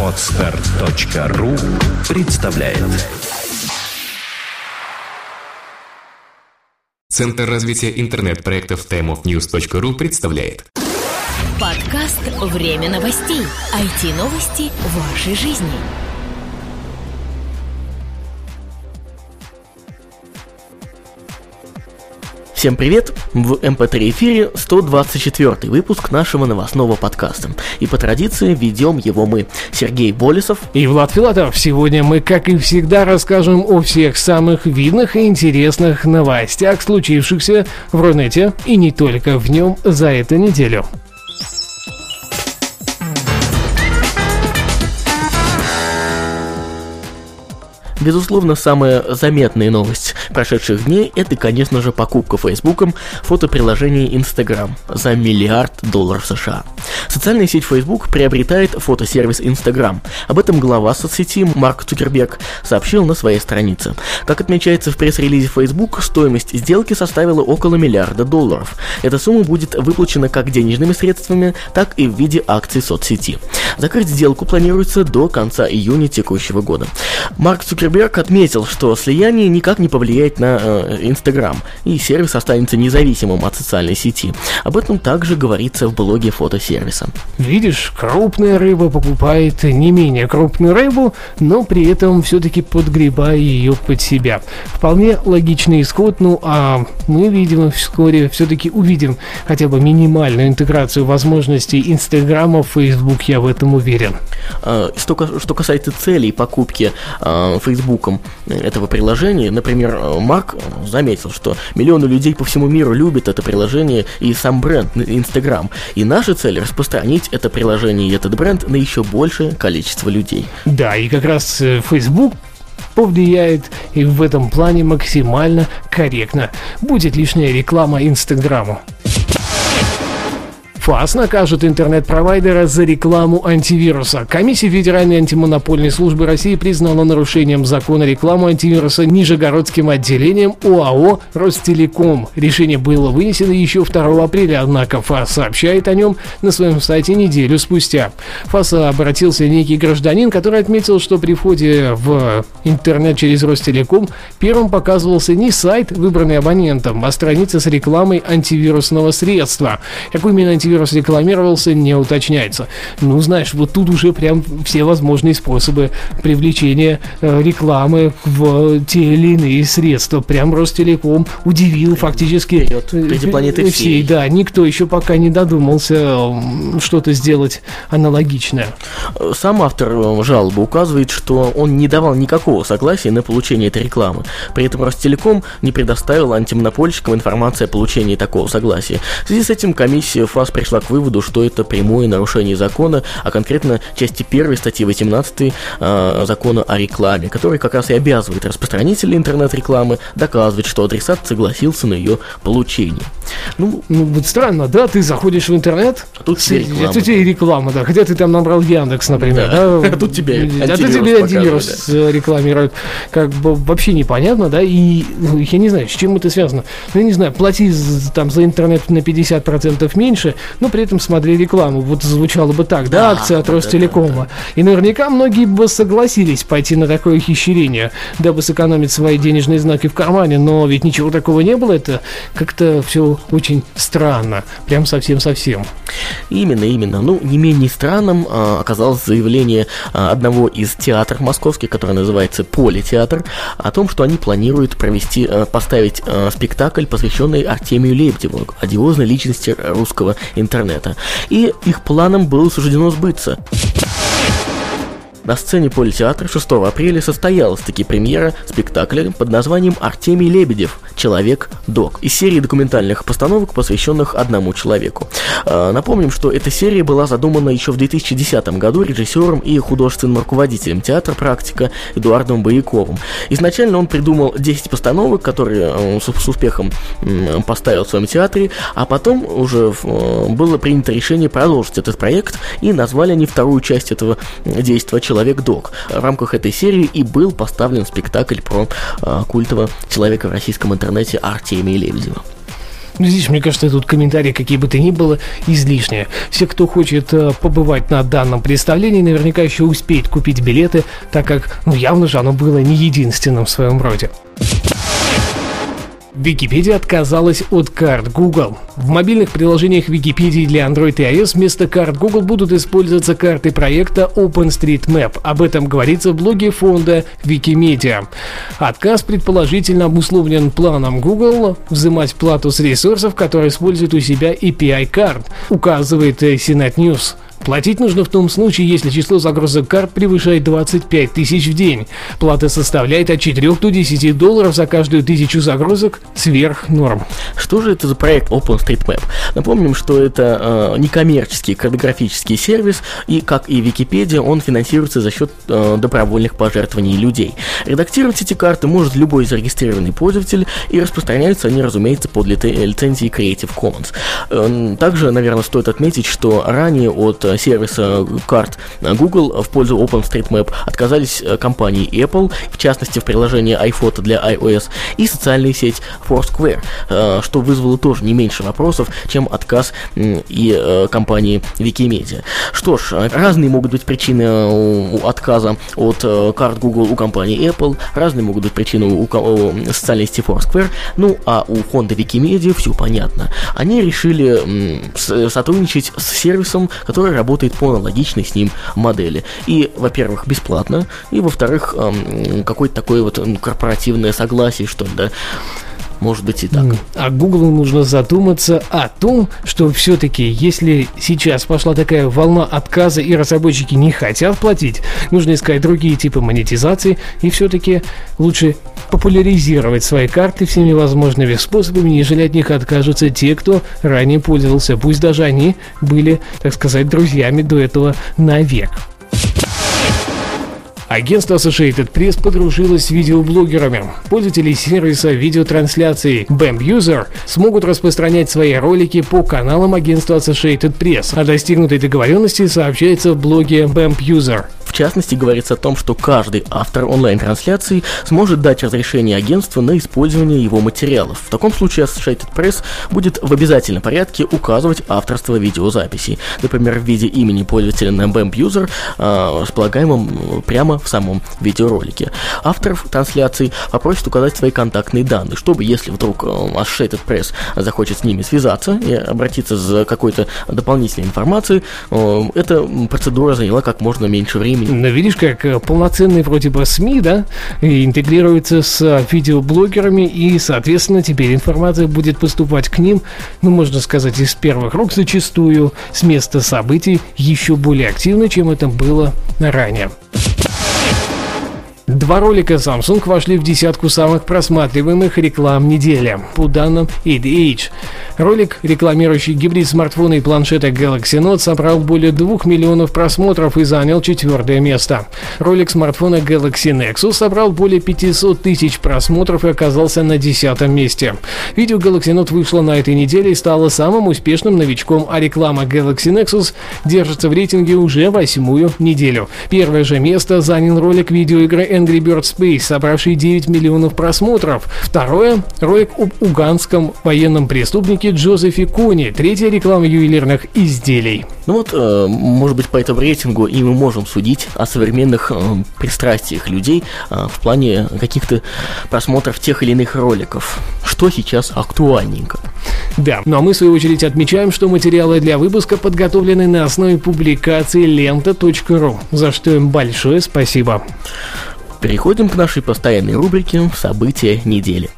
Отстар.ру представляет Центр развития интернет-проектов timeofnews.ru представляет Подкаст «Время новостей». IT-новости вашей жизни. Всем привет! В MP3 эфире 124 выпуск нашего новостного подкаста. И по традиции ведем его мы, Сергей Болесов и Влад Филатов. Сегодня мы, как и всегда, расскажем о всех самых видных и интересных новостях, случившихся в Рунете и не только в нем за эту неделю. Безусловно, самая заметная новость прошедших дней – это, конечно же, покупка Фейсбуком фотоприложения Instagram за миллиард долларов США. Социальная сеть Facebook приобретает фотосервис Instagram. Об этом глава соцсети Марк Цукерберг сообщил на своей странице. Как отмечается в пресс-релизе Facebook, стоимость сделки составила около миллиарда долларов. Эта сумма будет выплачена как денежными средствами, так и в виде акций соцсети. Закрыть сделку планируется до конца июня текущего года. Марк Цукерберг отметил, что слияние никак не повлияет на э, Инстаграм, э, и сервис останется независимым от социальной сети. Об этом также говорится в блоге фотосервиса. Видишь, крупная рыба покупает не менее крупную рыбу, но при этом все-таки подгребая ее под себя. Вполне логичный исход, ну а мы, видимо, вскоре все-таки увидим хотя бы минимальную интеграцию возможностей Инстаграма в Facebook, я в этом уверен. А, что касается целей покупки а, Фейсбуком этого приложения, например, Марк заметил, что миллионы людей по всему миру любят это приложение и сам бренд Инстаграм. И наша цель распространить это приложение и этот бренд на еще большее количество людей. Да, и как раз э, Facebook повлияет и в этом плане максимально корректно. Будет лишняя реклама Инстаграму. ФАС накажет интернет-провайдера за рекламу антивируса. Комиссия Федеральной антимонопольной службы России признала нарушением закона рекламу антивируса Нижегородским отделением ОАО «Ростелеком». Решение было вынесено еще 2 апреля, однако ФАС сообщает о нем на своем сайте неделю спустя. ФАС обратился некий гражданин, который отметил, что при входе в интернет через Ростелеком первым показывался не сайт, выбранный абонентом, а страница с рекламой антивирусного средства. Какой именно антивирус вирус рекламировался, не уточняется. Ну, знаешь, вот тут уже прям все возможные способы привлечения э, рекламы в те или иные средства. Прям Ростелеком удивил фактически Вперед, э, планеты всей. Да, никто еще пока не додумался что-то сделать аналогичное. Сам автор э, жалобы указывает, что он не давал никакого согласия на получение этой рекламы. При этом Ростелеком не предоставил антимонопольщикам информации о получении такого согласия. В связи с этим комиссия ФАС пришла к выводу, что это прямое нарушение закона, а конкретно части 1 статьи 18 э, а, закона о рекламе, который как раз и обязывает распространителей интернет-рекламы доказывать, что адресат согласился на ее получение. Ну, ну вот странно, да, ты заходишь в интернет, а тут тебе реклама. Тут тебе реклама, да, хотя ты там набрал Яндекс, например, да, да? а тут тебе а тут тебе антивирус да. рекламируют, как бы вообще непонятно, да, и ну, я не знаю, с чем это связано, ну, я не знаю, плати там за интернет на 50% меньше, но при этом смотрели рекламу. Вот звучало бы так, да, акция от Ростелекома. Да, да, да. И наверняка многие бы согласились пойти на такое хищерение, дабы сэкономить свои денежные знаки в кармане, но ведь ничего такого не было, это как-то все очень странно, прям совсем-совсем. Именно, именно. Ну, не менее странным а, оказалось заявление а, одного из театров московских, который называется Политеатр, о том, что они планируют провести, а, поставить а, спектакль, посвященный Артемию Лебедеву, одиозной личности русского интернета. И их планам было суждено сбыться. На сцене политеатра 6 апреля состоялась таки премьера спектакля под названием «Артемий Лебедев. Человек-док» из серии документальных постановок, посвященных одному человеку. А, напомним, что эта серия была задумана еще в 2010 году режиссером и художественным руководителем театра «Практика» Эдуардом Бояковым. Изначально он придумал 10 постановок, которые э, с, успехом поставил в своем театре, а потом уже э, было принято решение продолжить этот проект и назвали они вторую часть этого действия Человек-док. В рамках этой серии и был поставлен спектакль про э, культового человека в российском интернете Артемия Лебедева. Ну, здесь, мне кажется, тут комментарии, какие бы то ни было, излишние. Все, кто хочет э, побывать на данном представлении, наверняка еще успеет купить билеты, так как, ну, явно же оно было не единственным в своем роде. Википедия отказалась от карт Google. В мобильных приложениях Википедии для Android и iOS вместо карт Google будут использоваться карты проекта OpenStreetMap. Об этом говорится в блоге фонда Wikimedia. Отказ предположительно обусловлен планом Google взимать плату с ресурсов, которые используют у себя API карт, указывает CNET News. Платить нужно в том случае, если число загрузок карт превышает 25 тысяч в день. Плата составляет от 4 до 10 долларов за каждую тысячу загрузок сверх норм. Что же это за проект OpenStreetMap? Напомним, что это э, некоммерческий картографический сервис, и, как и Википедия, он финансируется за счет э, добровольных пожертвований людей. Редактировать эти карты может любой зарегистрированный пользователь, и распространяются они, разумеется, под лицензией Creative Commons. Э, также, наверное, стоит отметить, что ранее от сервиса карт Google в пользу OpenStreetMap отказались э, компании Apple, в частности в приложении iPhoto для iOS, и социальная сеть Foursquare, э, что вызвало тоже не меньше вопросов, чем отказ и э, компании Wikimedia. Что ж, разные могут быть причины отказа от карт Google у компании Apple, разные могут быть причины у социальной сети Foursquare, ну а у фонда Wikimedia все понятно. Они решили сотрудничать с сервисом, который работает по аналогичной с ним модели. И, во-первых, бесплатно, и, во-вторых, какое-то такое вот корпоративное согласие, что ли, да, может быть и так. А Google нужно задуматься о том, что все-таки, если сейчас пошла такая волна отказа и разработчики не хотят платить, нужно искать другие типы монетизации и все-таки лучше популяризировать свои карты всеми возможными способами, нежели от них откажутся те, кто ранее пользовался. Пусть даже они были, так сказать, друзьями до этого навек. Агентство Associated Press подружилось с видеоблогерами. Пользователи сервиса видеотрансляции BAM User смогут распространять свои ролики по каналам агентства Associated Press. О достигнутой договоренности сообщается в блоге BAM User частности, говорится о том, что каждый автор онлайн-трансляции сможет дать разрешение агентству на использование его материалов. В таком случае Associated Press будет в обязательном порядке указывать авторство видеозаписи, например, в виде имени пользователя на BAMP User, э, располагаемом прямо в самом видеоролике. Автор трансляции попросит указать свои контактные данные, чтобы, если вдруг э, Associated Press захочет с ними связаться и обратиться за какой-то дополнительной информацией, э, эта процедура заняла как можно меньше времени но видишь, как э, полноценные вроде бы СМИ, да, интегрируются с э, видеоблогерами, и, соответственно, теперь информация будет поступать к ним, ну, можно сказать, из первых рук зачастую, с места событий еще более активно, чем это было ранее. Два ролика Samsung вошли в десятку самых просматриваемых реклам недели, по данным EDH. Ролик, рекламирующий гибрид смартфона и планшета Galaxy Note, собрал более 2 миллионов просмотров и занял четвертое место. Ролик смартфона Galaxy Nexus собрал более 500 тысяч просмотров и оказался на десятом месте. Видео Galaxy Note вышло на этой неделе и стало самым успешным новичком, а реклама Galaxy Nexus держится в рейтинге уже восьмую неделю. Первое же место занял ролик видеоигры Angry Birds Space, собравший 9 миллионов просмотров. Второе – ролик об уганском военном преступнике Джозефе Кони. Третья – реклама ювелирных изделий. Ну вот, э, может быть, по этому рейтингу и мы можем судить о современных э, пристрастиях людей э, в плане каких-то просмотров тех или иных роликов. Что сейчас актуальненько. Да, ну а мы в свою очередь отмечаем, что материалы для выпуска подготовлены на основе публикации лента.ру, за что им большое спасибо. Переходим к нашей постоянной рубрике «События недели».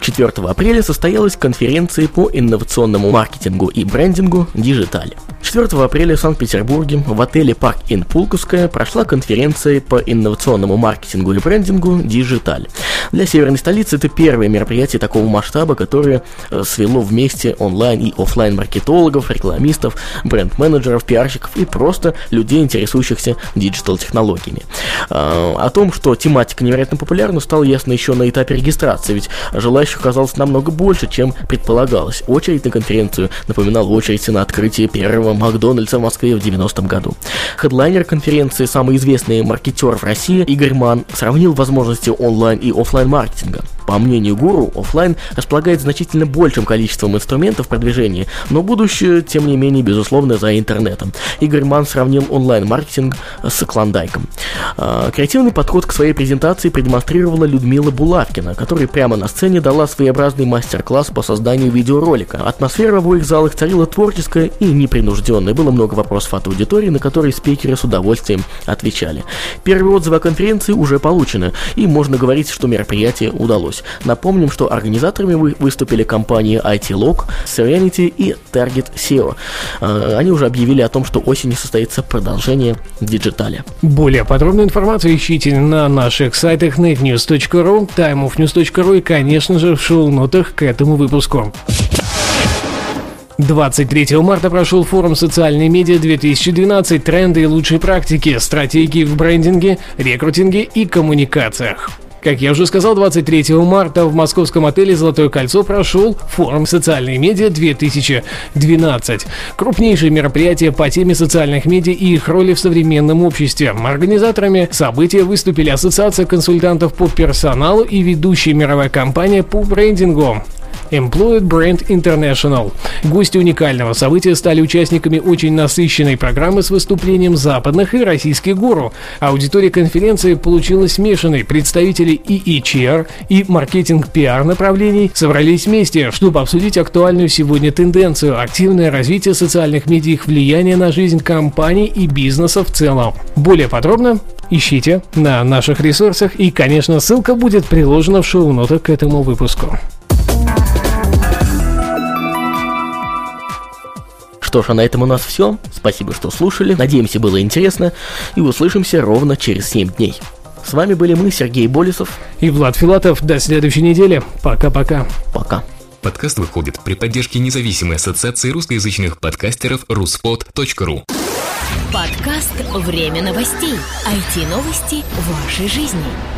4 апреля состоялась конференция по инновационному маркетингу и брендингу «Digitale». 4 апреля в Санкт-Петербурге в отеле Park Inn Пулковская прошла конференция по инновационному маркетингу и брендингу «Digitale». Для северной столицы это первое мероприятие такого масштаба, которое э, свело вместе онлайн и офлайн маркетологов, рекламистов, бренд-менеджеров, пиарщиков и просто людей, интересующихся digital-технологиями. А, о том, что тематика невероятно популярна, стало ясно еще на этапе регистрации, ведь желающих оказалось намного больше, чем предполагалось. Очередь на конференцию напоминала очередь на открытие первого Макдональдса в Москве в 90-м году. Хедлайнер конференции, самый известный маркетер в России Игорь Ман, сравнил возможности онлайн и офлайн маркетинга. По мнению гуру, офлайн располагает значительно большим количеством инструментов продвижения, но будущее, тем не менее, безусловно, за интернетом. Игорь Ман сравнил онлайн-маркетинг с клондайком. А, креативный подход к своей презентации продемонстрировала Людмила Булавкина, которая прямо на сцене дала своеобразный мастер-класс по созданию видеоролика. Атмосфера в обоих залах царила творческая и непринужденная. Было много вопросов от аудитории, на которые спикеры с удовольствием отвечали. Первые отзывы о конференции уже получены, и можно говорить, что мероприятие удалось. Напомним, что организаторами выступили компании IT-Log, Serenity и Target SEO. А, они уже объявили о том, что осенью состоится продолжение Digitale. Более подробную информацию ищите на наших сайтах netnews.ru, timeofnews.ru и, конечно же, в шоу-нотах к этому выпуску. 23 марта прошел форум «Социальные медиа 2012. Тренды и лучшие практики, стратегии в брендинге, рекрутинге и коммуникациях». Как я уже сказал, 23 марта в московском отеле «Золотое кольцо» прошел форум «Социальные медиа-2012». Крупнейшее мероприятие по теме социальных медиа и их роли в современном обществе. Организаторами события выступили Ассоциация консультантов по персоналу и ведущая мировая компания по брендингу. Employed Brand International. Гости уникального события стали участниками очень насыщенной программы с выступлением западных и российских гуру. Аудитория конференции получилась смешанной. Представители и HR, и маркетинг-пиар направлений собрались вместе, чтобы обсудить актуальную сегодня тенденцию – активное развитие социальных медиа, их влияние на жизнь компаний и бизнеса в целом. Более подробно ищите на наших ресурсах и, конечно, ссылка будет приложена в шоу-нотах к этому выпуску. Что ж, а на этом у нас все. Спасибо, что слушали. Надеемся, было интересно. И услышимся ровно через 7 дней. С вами были мы, Сергей Болесов и Влад Филатов. До следующей недели. Пока-пока. Пока. Подкаст выходит при поддержке независимой ассоциации русскоязычных подкастеров ruspod.ru Подкаст «Время новостей». IT-новости вашей жизни.